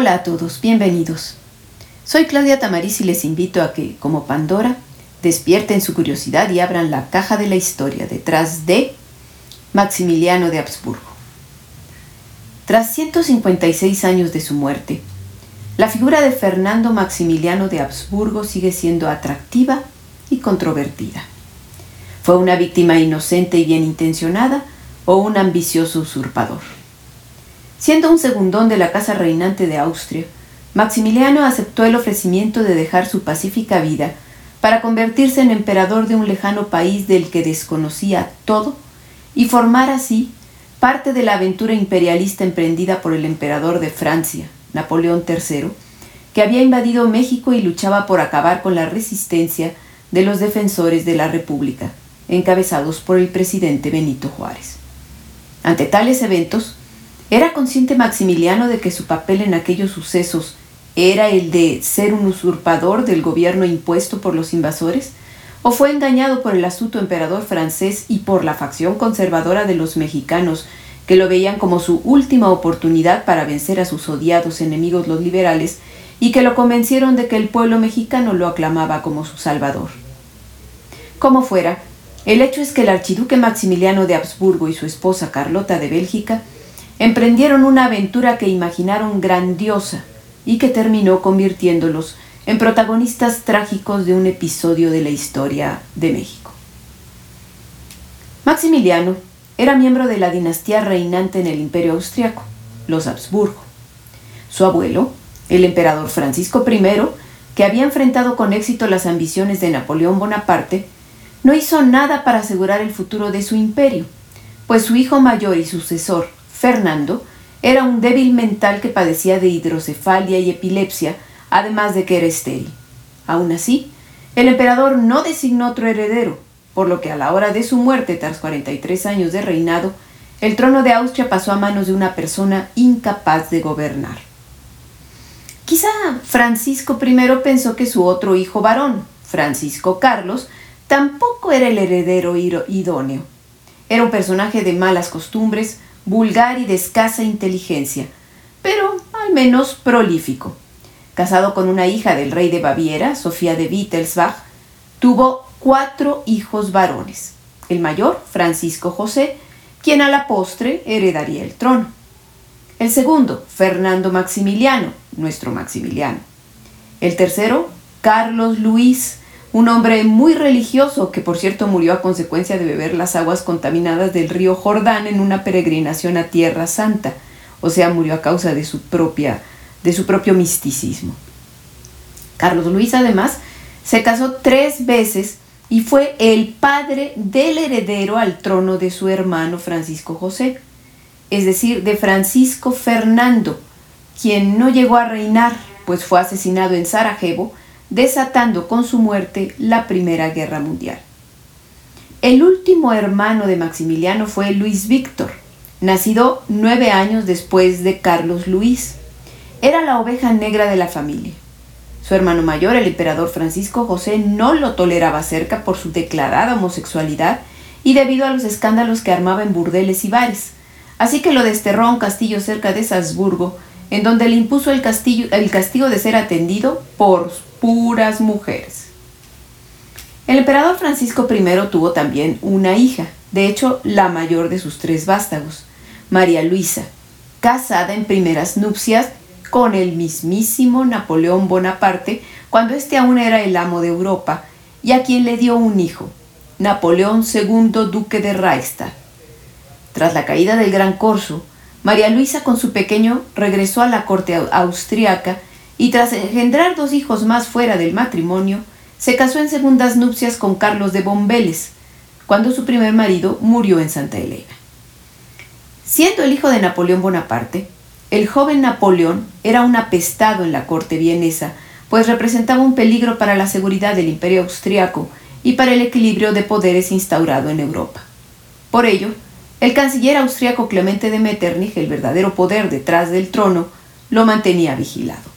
Hola a todos, bienvenidos. Soy Claudia Tamariz y les invito a que, como Pandora, despierten su curiosidad y abran la caja de la historia detrás de Maximiliano de Habsburgo. Tras 156 años de su muerte, la figura de Fernando Maximiliano de Habsburgo sigue siendo atractiva y controvertida. ¿Fue una víctima inocente y bien intencionada o un ambicioso usurpador? Siendo un segundón de la casa reinante de Austria, Maximiliano aceptó el ofrecimiento de dejar su pacífica vida para convertirse en emperador de un lejano país del que desconocía todo y formar así parte de la aventura imperialista emprendida por el emperador de Francia, Napoleón III, que había invadido México y luchaba por acabar con la resistencia de los defensores de la República, encabezados por el presidente Benito Juárez. Ante tales eventos, ¿Era consciente Maximiliano de que su papel en aquellos sucesos era el de ser un usurpador del gobierno impuesto por los invasores? ¿O fue engañado por el astuto emperador francés y por la facción conservadora de los mexicanos, que lo veían como su última oportunidad para vencer a sus odiados enemigos los liberales y que lo convencieron de que el pueblo mexicano lo aclamaba como su salvador? Como fuera, el hecho es que el archiduque Maximiliano de Habsburgo y su esposa Carlota de Bélgica emprendieron una aventura que imaginaron grandiosa y que terminó convirtiéndolos en protagonistas trágicos de un episodio de la historia de México. Maximiliano era miembro de la dinastía reinante en el imperio austriaco, los Habsburgo. Su abuelo, el emperador Francisco I, que había enfrentado con éxito las ambiciones de Napoleón Bonaparte, no hizo nada para asegurar el futuro de su imperio, pues su hijo mayor y sucesor, Fernando era un débil mental que padecía de hidrocefalia y epilepsia, además de que era estéril. Aún así, el emperador no designó otro heredero, por lo que a la hora de su muerte, tras 43 años de reinado, el trono de Austria pasó a manos de una persona incapaz de gobernar. Quizá Francisco I pensó que su otro hijo varón, Francisco Carlos, tampoco era el heredero idóneo. Era un personaje de malas costumbres, vulgar y de escasa inteligencia, pero al menos prolífico. Casado con una hija del rey de Baviera, Sofía de Wittelsbach, tuvo cuatro hijos varones. El mayor, Francisco José, quien a la postre heredaría el trono. El segundo, Fernando Maximiliano, nuestro Maximiliano. El tercero, Carlos Luis, un hombre muy religioso que por cierto murió a consecuencia de beber las aguas contaminadas del río Jordán en una peregrinación a Tierra Santa, o sea, murió a causa de su propia de su propio misticismo. Carlos Luis además se casó tres veces y fue el padre del heredero al trono de su hermano Francisco José, es decir, de Francisco Fernando, quien no llegó a reinar, pues fue asesinado en Sarajevo desatando con su muerte la Primera Guerra Mundial. El último hermano de Maximiliano fue Luis Víctor, nacido nueve años después de Carlos Luis. Era la oveja negra de la familia. Su hermano mayor, el emperador Francisco José, no lo toleraba cerca por su declarada homosexualidad y debido a los escándalos que armaba en burdeles y bares. Así que lo desterró a un castillo cerca de Salzburgo, en donde le impuso el, el castigo de ser atendido por puras mujeres. El emperador Francisco I tuvo también una hija, de hecho la mayor de sus tres vástagos, María Luisa, casada en primeras nupcias con el mismísimo Napoleón Bonaparte cuando éste aún era el amo de Europa y a quien le dio un hijo, Napoleón II duque de Reichstag. Tras la caída del Gran Corso, María Luisa con su pequeño regresó a la corte austriaca y tras engendrar dos hijos más fuera del matrimonio, se casó en segundas nupcias con Carlos de Bombeles, cuando su primer marido murió en Santa Elena. Siendo el hijo de Napoleón Bonaparte, el joven Napoleón era un apestado en la corte vienesa, pues representaba un peligro para la seguridad del imperio austriaco y para el equilibrio de poderes instaurado en Europa. Por ello, el canciller austriaco Clemente de Metternich, el verdadero poder detrás del trono, lo mantenía vigilado.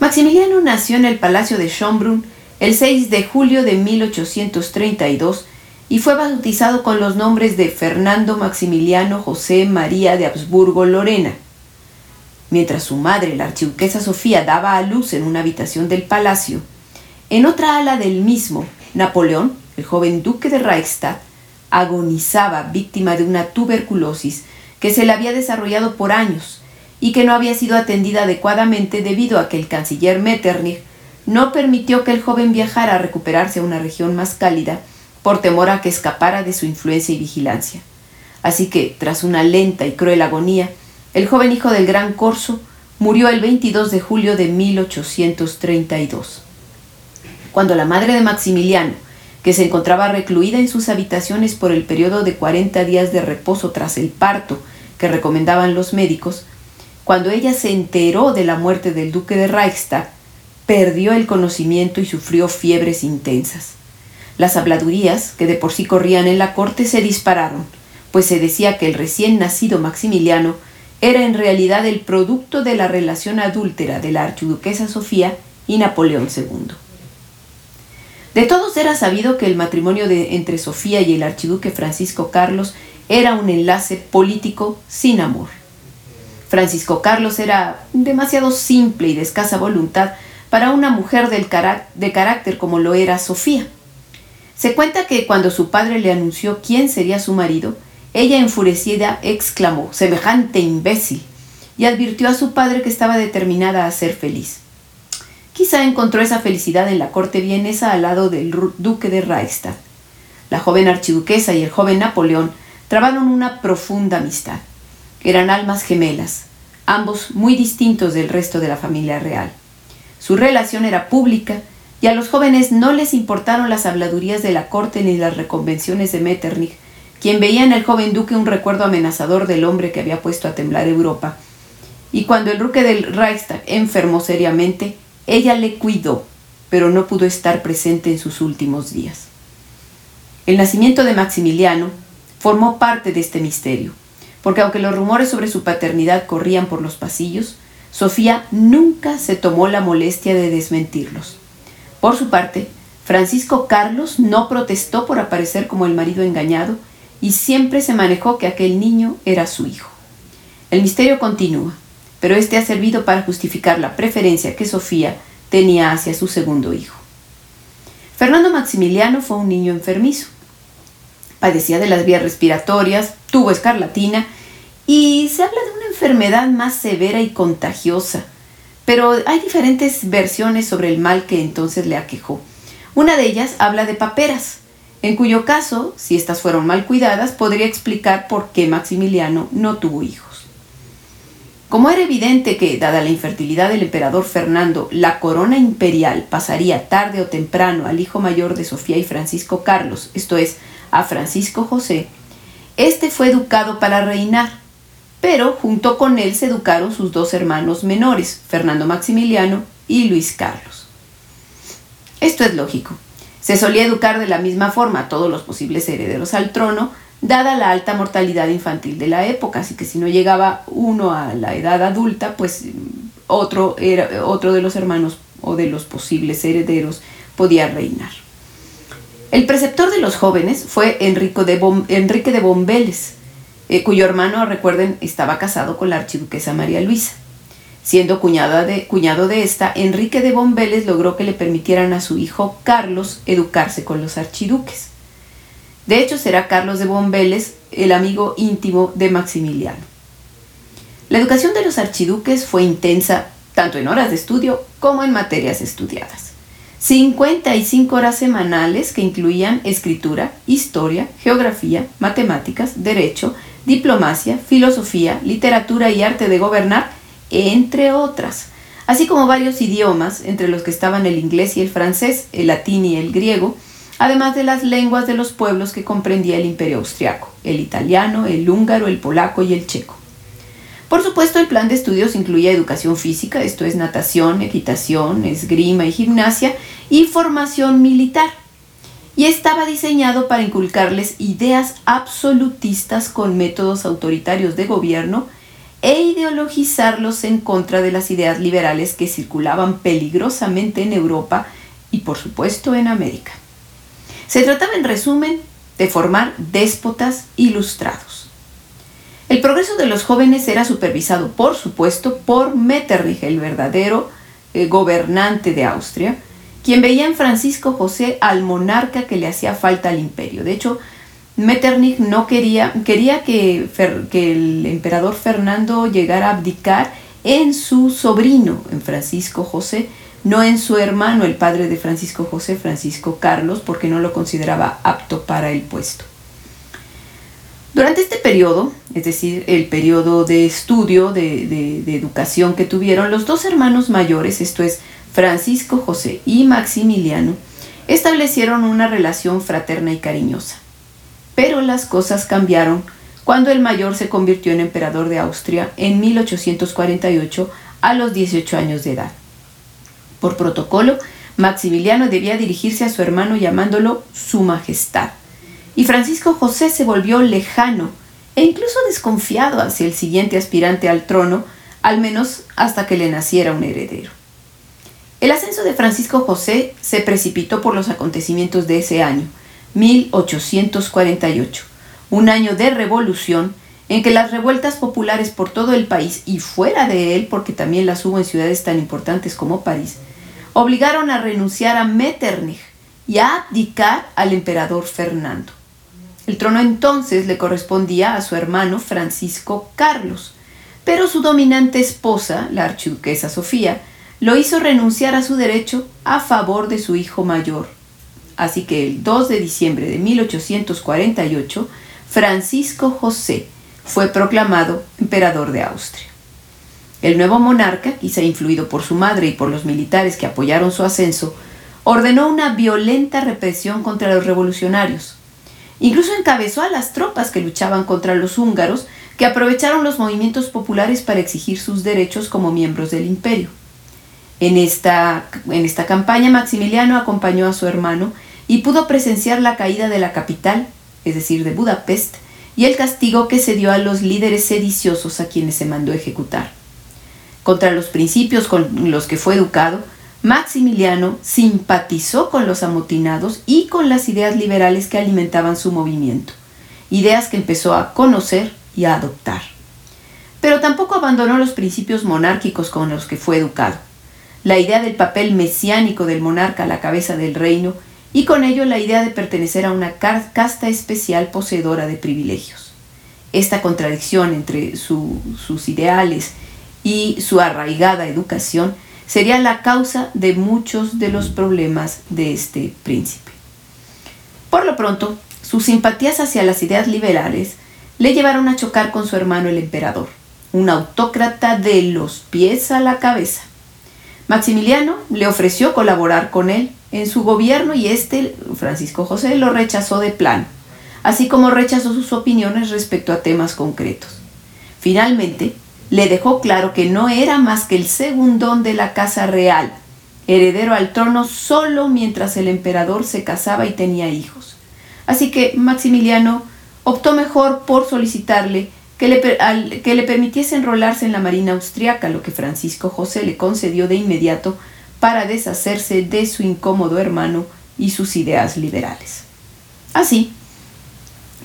Maximiliano nació en el Palacio de Schönbrunn el 6 de julio de 1832 y fue bautizado con los nombres de Fernando Maximiliano José María de Habsburgo Lorena. mientras su madre, la archiduquesa Sofía, daba a luz en una habitación del palacio, en otra ala del mismo, Napoleón, el joven duque de Reichstadt, agonizaba víctima de una tuberculosis que se le había desarrollado por años y que no había sido atendida adecuadamente debido a que el canciller Metternich no permitió que el joven viajara a recuperarse a una región más cálida por temor a que escapara de su influencia y vigilancia. Así que, tras una lenta y cruel agonía, el joven hijo del gran Corso murió el 22 de julio de 1832. Cuando la madre de Maximiliano, que se encontraba recluida en sus habitaciones por el periodo de 40 días de reposo tras el parto que recomendaban los médicos, cuando ella se enteró de la muerte del duque de Reichstag, perdió el conocimiento y sufrió fiebres intensas. Las habladurías, que de por sí corrían en la corte, se dispararon, pues se decía que el recién nacido Maximiliano era en realidad el producto de la relación adúltera de la archiduquesa Sofía y Napoleón II. De todos era sabido que el matrimonio entre Sofía y el archiduque Francisco Carlos era un enlace político sin amor. Francisco Carlos era demasiado simple y de escasa voluntad para una mujer de carácter como lo era Sofía. Se cuenta que cuando su padre le anunció quién sería su marido, ella enfurecida exclamó, semejante imbécil, y advirtió a su padre que estaba determinada a ser feliz. Quizá encontró esa felicidad en la corte vienesa al lado del duque de Reichstag. La joven archiduquesa y el joven Napoleón trabaron una profunda amistad. Eran almas gemelas, ambos muy distintos del resto de la familia real. Su relación era pública y a los jóvenes no les importaron las habladurías de la corte ni las reconvenciones de Metternich, quien veía en el joven duque un recuerdo amenazador del hombre que había puesto a temblar Europa. Y cuando el duque del Reichstag enfermó seriamente, ella le cuidó, pero no pudo estar presente en sus últimos días. El nacimiento de Maximiliano formó parte de este misterio, porque aunque los rumores sobre su paternidad corrían por los pasillos, Sofía nunca se tomó la molestia de desmentirlos. Por su parte, Francisco Carlos no protestó por aparecer como el marido engañado y siempre se manejó que aquel niño era su hijo. El misterio continúa, pero este ha servido para justificar la preferencia que Sofía tenía hacia su segundo hijo. Fernando Maximiliano fue un niño enfermizo. Padecía de las vías respiratorias, tuvo escarlatina y se habla de una enfermedad más severa y contagiosa, pero hay diferentes versiones sobre el mal que entonces le aquejó. Una de ellas habla de paperas, en cuyo caso, si éstas fueron mal cuidadas, podría explicar por qué Maximiliano no tuvo hijos. Como era evidente que, dada la infertilidad del emperador Fernando, la corona imperial pasaría tarde o temprano al hijo mayor de Sofía y Francisco Carlos, esto es, a Francisco José, este fue educado para reinar, pero junto con él se educaron sus dos hermanos menores, Fernando Maximiliano y Luis Carlos. Esto es lógico. Se solía educar de la misma forma a todos los posibles herederos al trono, dada la alta mortalidad infantil de la época, así que si no llegaba uno a la edad adulta, pues otro, era, otro de los hermanos o de los posibles herederos podía reinar. El preceptor de los jóvenes fue Enrique de Bombeles, eh, cuyo hermano, recuerden, estaba casado con la archiduquesa María Luisa. Siendo cuñado de esta, Enrique de Bombeles logró que le permitieran a su hijo Carlos educarse con los archiduques. De hecho, será Carlos de Bombeles el amigo íntimo de Maximiliano. La educación de los archiduques fue intensa tanto en horas de estudio como en materias estudiadas. 55 horas semanales que incluían escritura, historia, geografía, matemáticas, derecho, diplomacia, filosofía, literatura y arte de gobernar entre otras, así como varios idiomas, entre los que estaban el inglés y el francés, el latín y el griego, además de las lenguas de los pueblos que comprendía el imperio austriaco, el italiano, el húngaro, el polaco y el checo. Por supuesto, el plan de estudios incluía educación física, esto es natación, equitación, esgrima y gimnasia, y formación militar. Y estaba diseñado para inculcarles ideas absolutistas con métodos autoritarios de gobierno e ideologizarlos en contra de las ideas liberales que circulaban peligrosamente en Europa y por supuesto en América. Se trataba en resumen de formar déspotas ilustrados. El progreso de los jóvenes era supervisado, por supuesto, por Metternich, el verdadero eh, gobernante de Austria, quien veía en Francisco José al monarca que le hacía falta al imperio. De hecho, Metternich no quería, quería que, el emperador Fernando llegara a abdicar en su sobrino, en Francisco José, no en su hermano, el padre de Francisco José, Francisco Carlos, porque no lo consideraba apto para el puesto. Durante este periodo, es decir, el periodo de estudio, de, educación que tuvieron, los dos hermanos mayores, esto es Francisco José y Maximiliano, establecieron una relación fraterna y cariñosa. Pero las cosas cambiaron cuando el mayor se convirtió en emperador de Austria en 1848 a los 18 años de edad. Por protocolo, Maximiliano debía dirigirse a su hermano llamándolo Su Majestad y Francisco José se volvió lejano e incluso desconfiado hacia el siguiente aspirante al trono, al menos hasta que le naciera un heredero. El ascenso de Francisco José se precipitó por los acontecimientos de ese año, 1848, un año de revolución en que las revueltas populares por todo el país y fuera de él, porque también las hubo en ciudades tan importantes como París, obligaron a renunciar a Metternich y a abdicar al emperador Fernando. El trono entonces le correspondía a su hermano Francisco Carlos, pero su dominante esposa, la archiduquesa Sofía, lo hizo renunciar a su derecho a favor de su hijo mayor. Así que el 2 de diciembre de 1848, Francisco José fue proclamado emperador de Austria. El nuevo monarca, quizá influido por su madre y por los militares que apoyaron su ascenso, ordenó una violenta represión contra los revolucionarios, Incluso encabezó a las tropas que luchaban contra los húngaros, que aprovecharon los movimientos populares para exigir sus derechos como miembros del imperio. En esta, en esta campaña Maximiliano acompañó a su hermano y pudo presenciar la caída de la capital, es decir, de Budapest, y el castigo que se dio a los líderes sediciosos a quienes se mandó ejecutar. Contra los principios con los que fue educado, Maximiliano simpatizó con los amotinados y con las ideas liberales que alimentaban su movimiento, ideas que empezó a conocer y a adoptar. Pero tampoco abandonó los principios monárquicos con los que fue educado, la idea del papel mesiánico del monarca a la cabeza del reino y con ello la idea de pertenecer a una casta especial poseedora de privilegios. Esta contradicción entre sus ideales y su arraigada educación sería la causa de muchos de los problemas de este príncipe. Por lo pronto, sus simpatías hacia las ideas liberales le llevaron a chocar con su hermano el emperador, un autócrata de los pies a la cabeza. Maximiliano le ofreció colaborar con él en su gobierno y este, Francisco José, lo rechazó de plano, así como rechazó sus opiniones respecto a temas concretos. Finalmente, le dejó claro que no era más que el segundón de la casa real, heredero al trono solo mientras el emperador se casaba y tenía hijos. Así que Maximiliano optó mejor por solicitarle que le, que le permitiese enrolarse en la Marina austriaca, lo que Francisco José le concedió de inmediato para deshacerse de su incómodo hermano y sus ideas liberales. Así,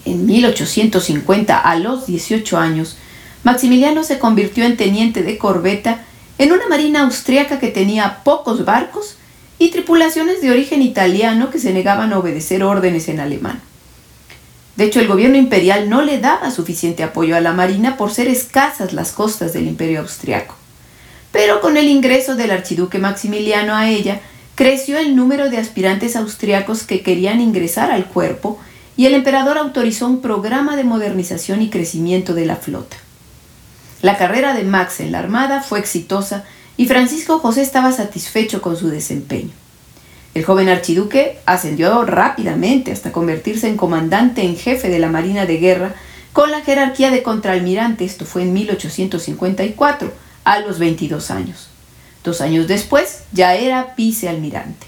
en 1850, a los 18 años, Maximiliano se convirtió en teniente de corbeta en una marina austriaca que tenía pocos barcos y tripulaciones de origen italiano que se negaban a obedecer órdenes en alemán. De hecho, el gobierno imperial no le daba suficiente apoyo a la marina por ser escasas las costas del imperio austriaco. Pero con el ingreso del archiduque Maximiliano a ella, creció el número de aspirantes austriacos que querían ingresar al cuerpo y el emperador autorizó un programa de modernización y crecimiento de la flota. La carrera de Max en la Armada fue exitosa y Francisco José estaba satisfecho con su desempeño. El joven archiduque ascendió rápidamente hasta convertirse en comandante en jefe de la Marina de Guerra con la jerarquía de contraalmirante, esto fue en 1854, a los 22 años. Dos años después ya era vicealmirante.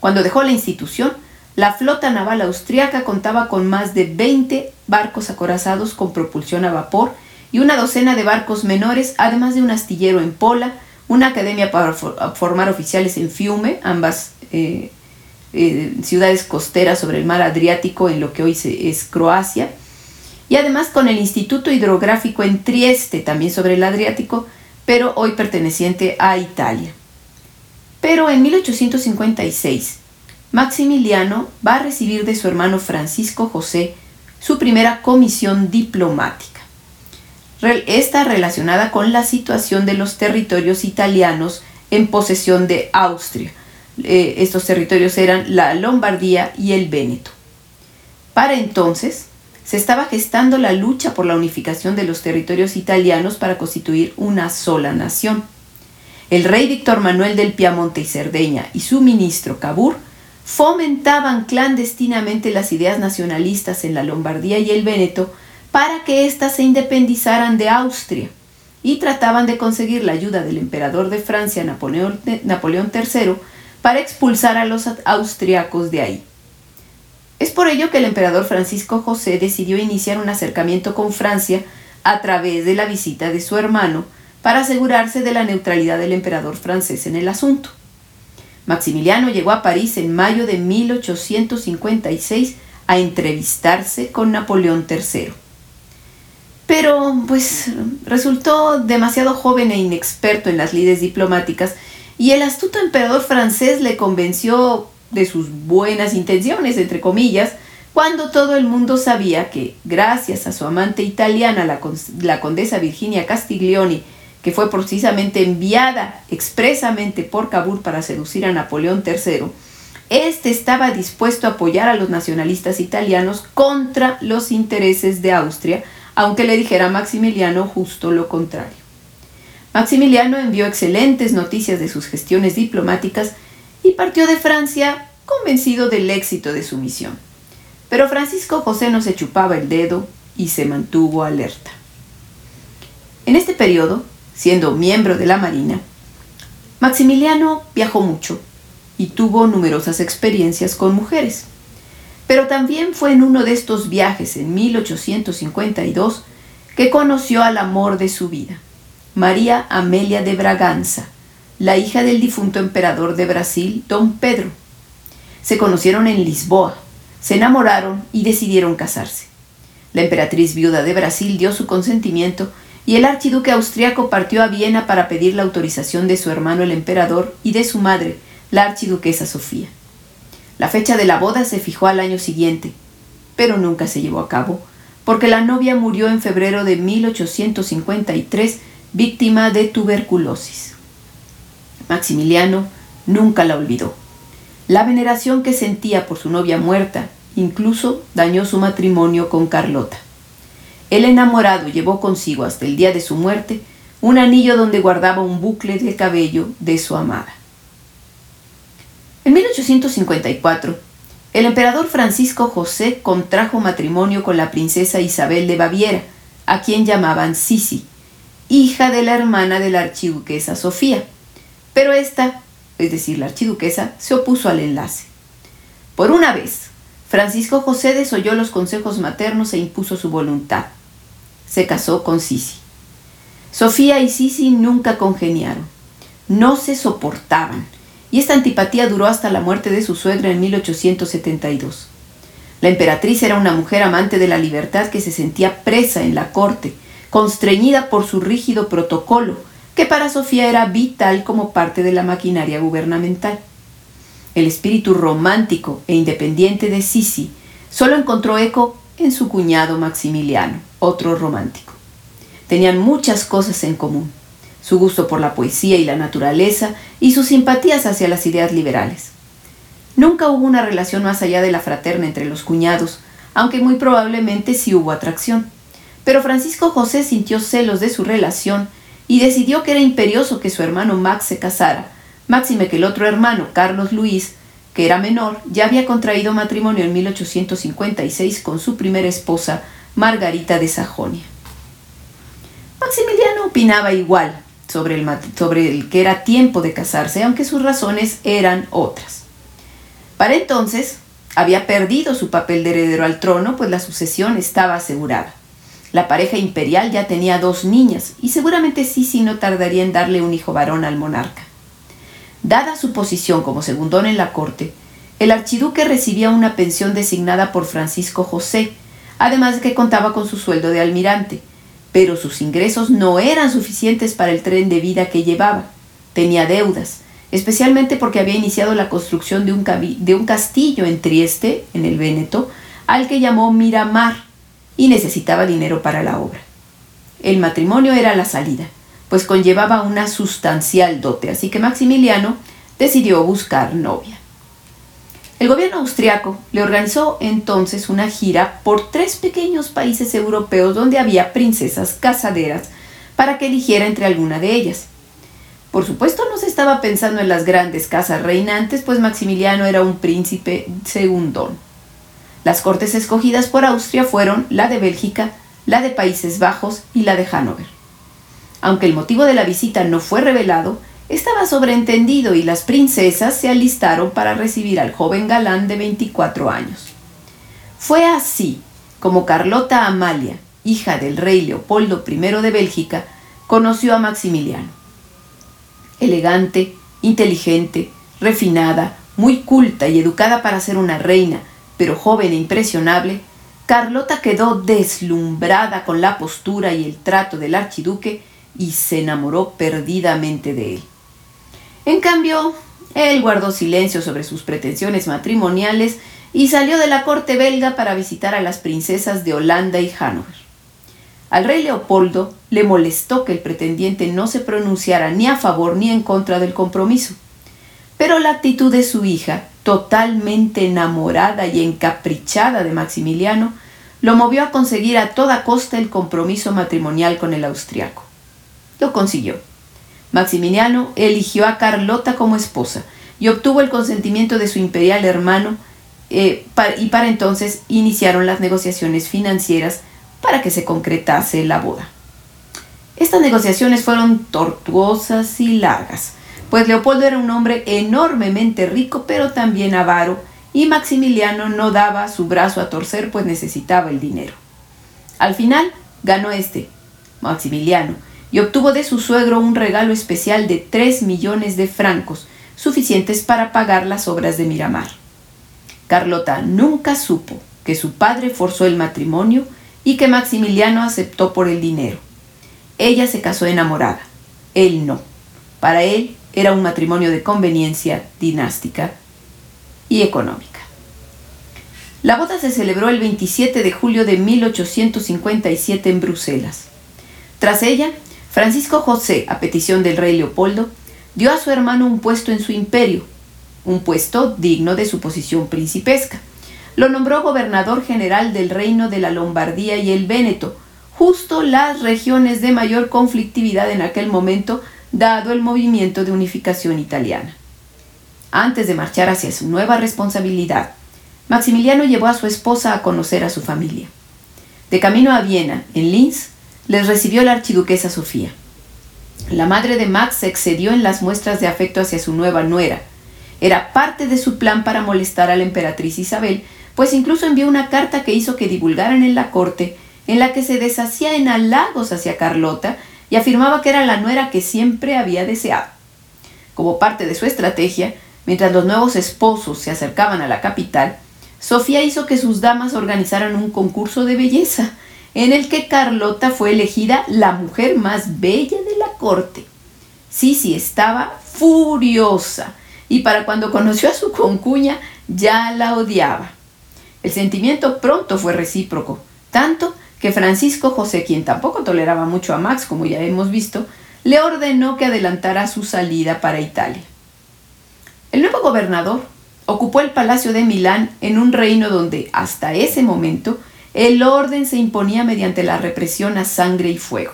Cuando dejó la institución, la flota naval austriaca contaba con más de 20 barcos acorazados con propulsión a vapor y una docena de barcos menores, además de un astillero en Pola, una academia para formar oficiales en Fiume, ambas eh, eh, ciudades costeras sobre el mar Adriático en lo que hoy es Croacia, y además con el Instituto Hidrográfico en Trieste, también sobre el Adriático, pero hoy perteneciente a Italia. Pero en 1856, Maximiliano va a recibir de su hermano Francisco José su primera comisión diplomática. Esta relacionada con la situación de los territorios italianos en posesión de Austria. Eh, estos territorios eran la Lombardía y el Véneto. Para entonces, se estaba gestando la lucha por la unificación de los territorios italianos para constituir una sola nación. El rey Víctor Manuel del Piamonte y Cerdeña y su ministro Cabur fomentaban clandestinamente las ideas nacionalistas en la Lombardía y el Véneto para que éstas se independizaran de Austria y trataban de conseguir la ayuda del emperador de Francia Napoleón, Napoleón III para expulsar a los austriacos de ahí. Es por ello que el emperador Francisco José decidió iniciar un acercamiento con Francia a través de la visita de su hermano para asegurarse de la neutralidad del emperador francés en el asunto. Maximiliano llegó a París en mayo de 1856 a entrevistarse con Napoleón III. Pero, pues, resultó demasiado joven e inexperto en las lides diplomáticas y el astuto emperador francés le convenció de sus buenas intenciones, entre comillas, cuando todo el mundo sabía que, gracias a su amante italiana, la, condesa Virginia Castiglioni, que fue precisamente enviada expresamente por Cabur para seducir a Napoleón III, este estaba dispuesto a apoyar a los nacionalistas italianos contra los intereses de Austria, aunque le dijera a Maximiliano justo lo contrario. Maximiliano envió excelentes noticias de sus gestiones diplomáticas y partió de Francia convencido del éxito de su misión. Pero Francisco José no se chupaba el dedo y se mantuvo alerta. En este periodo, siendo miembro de la Marina, Maximiliano viajó mucho y tuvo numerosas experiencias con mujeres. Pero también fue en uno de estos viajes, en 1852, que conoció al amor de su vida, María Amelia de Braganza, la hija del difunto emperador de Brasil, don Pedro. Se conocieron en Lisboa, se enamoraron y decidieron casarse. La emperatriz viuda de Brasil dio su consentimiento y el archiduque austriaco partió a Viena para pedir la autorización de su hermano el emperador y de su madre, la archiduquesa Sofía. La fecha de la boda se fijó al año siguiente, pero nunca se llevó a cabo, porque la novia murió en febrero de 1853 víctima de tuberculosis. Maximiliano nunca la olvidó. La veneración que sentía por su novia muerta incluso dañó su matrimonio con Carlota. El enamorado llevó consigo hasta el día de su muerte un anillo donde guardaba un bucle de cabello de su amada. En 1854, el emperador Francisco José contrajo matrimonio con la princesa Isabel de Baviera, a quien llamaban Sisi, hija de la hermana de la archiduquesa Sofía. Pero esta, es decir, la archiduquesa, se opuso al enlace. Por una vez, Francisco José desoyó los consejos maternos e impuso su voluntad. Se casó con Sisi. Sofía y Sisi nunca congeniaron. No se soportaban, y esta antipatía duró hasta la muerte de su suegra en 1872. La emperatriz era una mujer amante de la libertad que se sentía presa en la corte, constreñida por su rígido protocolo, que para Sofía era vital como parte de la maquinaria gubernamental. El espíritu romántico e independiente de Sisi solo encontró eco en su cuñado Maximiliano, otro romántico. Tenían muchas cosas en común, su gusto por la poesía y la naturaleza y sus simpatías hacia las ideas liberales. Nunca hubo una relación más allá de la fraterna entre los cuñados, aunque muy probablemente sí hubo atracción. Pero Francisco José sintió celos de su relación y decidió que era imperioso que su hermano Max se casara, máxime que el otro hermano, Carlos Luis, que era menor, ya había contraído matrimonio en 1856 con su primera esposa, Margarita de Sajonia. Maximiliano opinaba igual sobre el, sobre el que era tiempo de casarse, aunque sus razones eran otras. Para entonces, había perdido su papel de heredero al trono, pues la sucesión estaba asegurada. La pareja imperial ya tenía dos niñas y seguramente Sisi no tardaría en darle un hijo varón al monarca. Dada su posición como segundón en la corte, el archiduque recibía una pensión designada por Francisco José, además de que contaba con su sueldo de almirante, pero sus ingresos no eran suficientes para el tren de vida que llevaba. Tenía deudas, especialmente porque había iniciado la construcción de un, de un castillo en Trieste, en el Véneto, al que llamó Miramar, y necesitaba dinero para la obra. El matrimonio era la salida, pues conllevaba una sustancial dote, así que Maximiliano decidió buscar novia. El gobierno austriaco le organizó entonces una gira por tres pequeños países europeos donde había princesas casaderas para que eligiera entre alguna de ellas. Por supuesto no se estaba pensando en las grandes casas reinantes, pues Maximiliano era un príncipe segundón. Las cortes escogidas por Austria fueron la de Bélgica, la de Países Bajos y la de Hannover. Aunque el motivo de la visita no fue revelado, estaba sobreentendido y las princesas se alistaron para recibir al joven galán de 24 años. Fue así como Carlota Amalia, hija del rey Leopoldo I de Bélgica, conoció a Maximiliano. Elegante, inteligente, refinada, muy culta y educada para ser una reina, pero joven e impresionable, Carlota quedó deslumbrada con la postura y el trato del archiduque y se enamoró perdidamente de él. En cambio, él guardó silencio sobre sus pretensiones matrimoniales y salió de la corte belga para visitar a las princesas de Holanda y Hannover. Al rey Leopoldo le molestó que el pretendiente no se pronunciara ni a favor ni en contra del compromiso. Pero la actitud de su hija, totalmente enamorada y encaprichada de Maximiliano, lo movió a conseguir a toda costa el compromiso matrimonial con el austriaco. Lo consiguió. Maximiliano eligió a Carlota como esposa y obtuvo el consentimiento de su imperial hermano eh, y para entonces iniciaron las negociaciones financieras para que se concretase la boda. Estas negociaciones fueron tortuosas y largas, pues Leopoldo era un hombre enormemente rico pero también avaro y Maximiliano no daba su brazo a torcer pues necesitaba el dinero. Al final ganó este, Maximiliano, y obtuvo de su suegro un regalo especial de 3 millones de francos, suficientes para pagar las obras de Miramar. Carlota nunca supo que su padre forzó el matrimonio y que Maximiliano aceptó por el dinero. Ella se casó enamorada, él no. Para él era un matrimonio de conveniencia dinástica y económica. La boda se celebró el 27 de julio de 1857 en Bruselas. Tras ella, Francisco José, a petición del rey Leopoldo, dio a su hermano un puesto en su imperio, un puesto digno de su posición principesca. Lo nombró gobernador general del reino de la Lombardía y el Véneto, justo las regiones de mayor conflictividad en aquel momento, dado el movimiento de unificación italiana. Antes de marchar hacia su nueva responsabilidad, Maximiliano llevó a su esposa a conocer a su familia. De camino a Viena, en Linz, les recibió la archiduquesa Sofía. La madre de Max se excedió en las muestras de afecto hacia su nueva nuera. Era parte de su plan para molestar a la emperatriz Isabel, pues incluso envió una carta que hizo que divulgaran en la corte, en la que se deshacía en halagos hacia Carlota y afirmaba que era la nuera que siempre había deseado. Como parte de su estrategia, mientras los nuevos esposos se acercaban a la capital, Sofía hizo que sus damas organizaran un concurso de belleza, en el que Carlota fue elegida la mujer más bella de la corte. Sisi estaba furiosa y para cuando conoció a su concuña ya la odiaba. El sentimiento pronto fue recíproco, tanto que Francisco José, quien tampoco toleraba mucho a Max, como ya hemos visto, le ordenó que adelantara su salida para Italia. El nuevo gobernador ocupó el Palacio de Milán en un reino donde, hasta ese momento, el orden se imponía mediante la represión a sangre y fuego.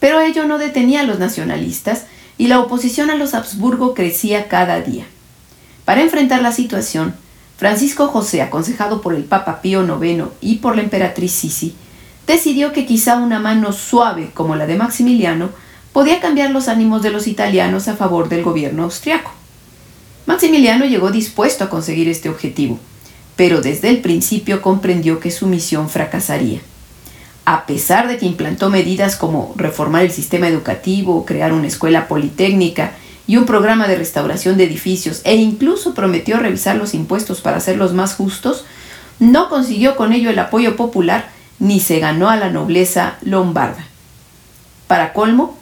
Pero ello no detenía a los nacionalistas y la oposición a los Habsburgo crecía cada día. Para enfrentar la situación, Francisco José, aconsejado por el Papa Pío IX y por la emperatriz Sisi, decidió que quizá una mano suave como la de Maximiliano podía cambiar los ánimos de los italianos a favor del gobierno austriaco. Maximiliano llegó dispuesto a conseguir este objetivo pero desde el principio comprendió que su misión fracasaría. A pesar de que implantó medidas como reformar el sistema educativo, crear una escuela politécnica y un programa de restauración de edificios e incluso prometió revisar los impuestos para hacerlos más justos, no consiguió con ello el apoyo popular ni se ganó a la nobleza lombarda. Para colmo,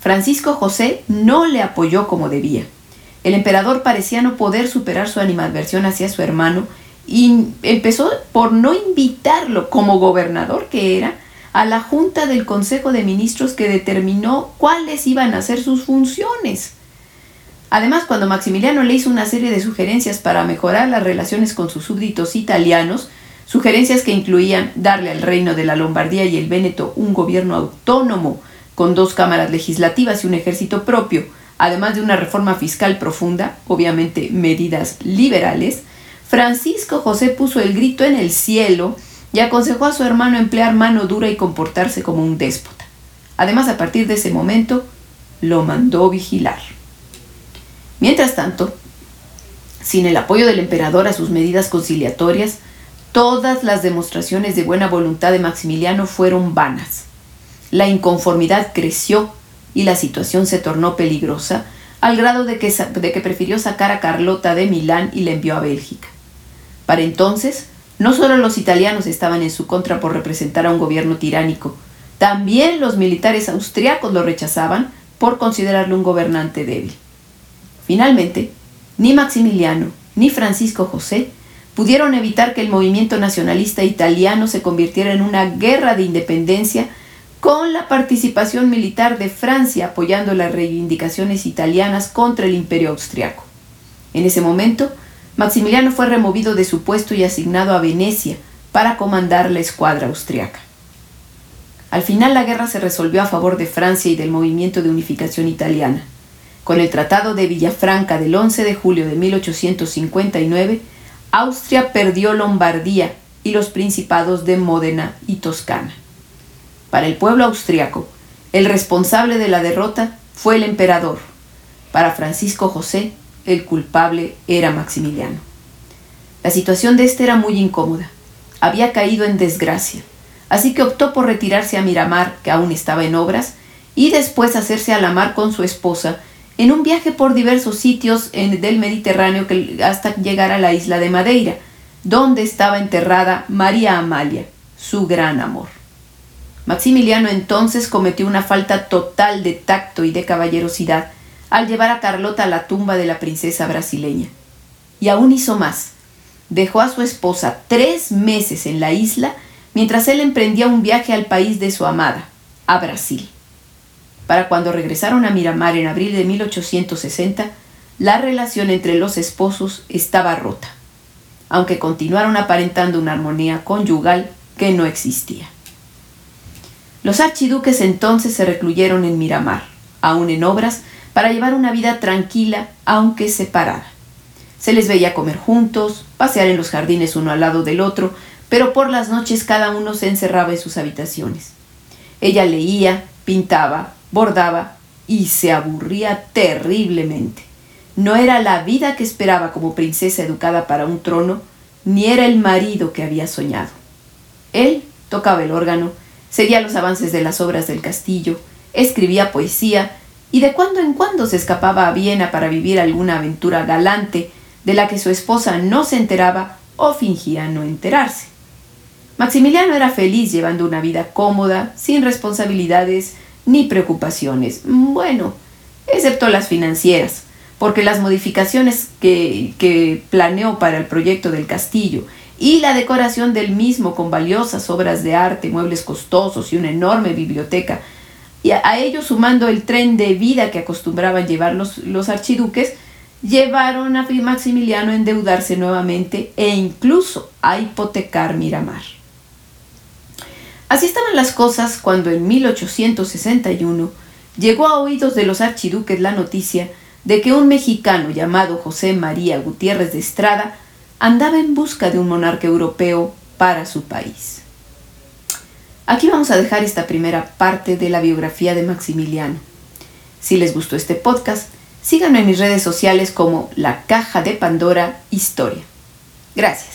Francisco José no le apoyó como debía. El emperador parecía no poder superar su animadversión hacia su hermano y empezó por no invitarlo como gobernador que era a la junta del Consejo de Ministros que determinó cuáles iban a ser sus funciones. Además, cuando Maximiliano le hizo una serie de sugerencias para mejorar las relaciones con sus súbditos italianos, sugerencias que incluían darle al reino de la Lombardía y el Véneto un gobierno autónomo con dos cámaras legislativas y un ejército propio, además de una reforma fiscal profunda, obviamente medidas liberales, Francisco José puso el grito en el cielo y aconsejó a su hermano emplear mano dura y comportarse como un déspota. Además, a partir de ese momento, lo mandó vigilar. Mientras tanto, sin el apoyo del emperador a sus medidas conciliatorias, todas las demostraciones de buena voluntad de Maximiliano fueron vanas. La inconformidad creció y la situación se tornó peligrosa, al grado de que, de que prefirió sacar a Carlota de Milán y la envió a Bélgica. Para entonces, no solo los italianos estaban en su contra por representar a un gobierno tiránico, también los militares austriacos lo rechazaban por considerarlo un gobernante débil. Finalmente, ni Maximiliano ni Francisco José pudieron evitar que el movimiento nacionalista italiano se convirtiera en una guerra de independencia con la participación militar de Francia apoyando las reivindicaciones italianas contra el imperio austriaco. En ese momento, Maximiliano fue removido de su puesto y asignado a Venecia para comandar la escuadra austriaca. Al final la guerra se resolvió a favor de Francia y del movimiento de unificación italiana. Con el Tratado de Villafranca del 11 de julio de 1859, Austria perdió Lombardía y los principados de Módena y Toscana. Para el pueblo austriaco, el responsable de la derrota fue el emperador. Para Francisco José, el culpable era Maximiliano. La situación de este era muy incómoda. Había caído en desgracia, así que optó por retirarse a Miramar, que aún estaba en obras, y después hacerse a la mar con su esposa en un viaje por diversos sitios del Mediterráneo hasta llegar a la isla de Madeira, donde estaba enterrada María Amalia, su gran amor. Maximiliano entonces cometió una falta total de tacto y de caballerosidad al llevar a Carlota a la tumba de la princesa brasileña. Y aún hizo más. Dejó a su esposa tres meses en la isla mientras él emprendía un viaje al país de su amada, a Brasil. Para cuando regresaron a Miramar en abril de 1860, la relación entre los esposos estaba rota, aunque continuaron aparentando una armonía conyugal que no existía. Los archiduques entonces se recluyeron en Miramar, aún en obras, para llevar una vida tranquila, aunque separada. Se les veía comer juntos, pasear en los jardines uno al lado del otro, pero por las noches cada uno se encerraba en sus habitaciones. Ella leía, pintaba, bordaba y se aburría terriblemente. No era la vida que esperaba como princesa educada para un trono, ni era el marido que había soñado. Él tocaba el órgano, seguía los avances de las obras del castillo, escribía poesía y de cuando en cuando se escapaba a Viena para vivir alguna aventura galante de la que su esposa no se enteraba o fingía no enterarse. Maximiliano era feliz llevando una vida cómoda, sin responsabilidades ni preocupaciones. Bueno, excepto las financieras, porque las modificaciones que, que planeó para el proyecto del castillo y la decoración del mismo con valiosas obras de arte, muebles costosos y una enorme biblioteca, y a, ello sumando el tren de vida que acostumbraban llevar los, los archiduques, llevaron a Maximiliano a endeudarse nuevamente e incluso a hipotecar Miramar. Así estaban las cosas cuando en 1861 llegó a oídos de los archiduques la noticia de que un mexicano llamado José María Gutiérrez de Estrada andaba en busca de un monarca europeo para su país. Aquí vamos a dejar esta primera parte de la biografía de Maximiliano. Si les gustó este podcast, síganme en mis redes sociales como La Caja de Pandora Historia. Gracias.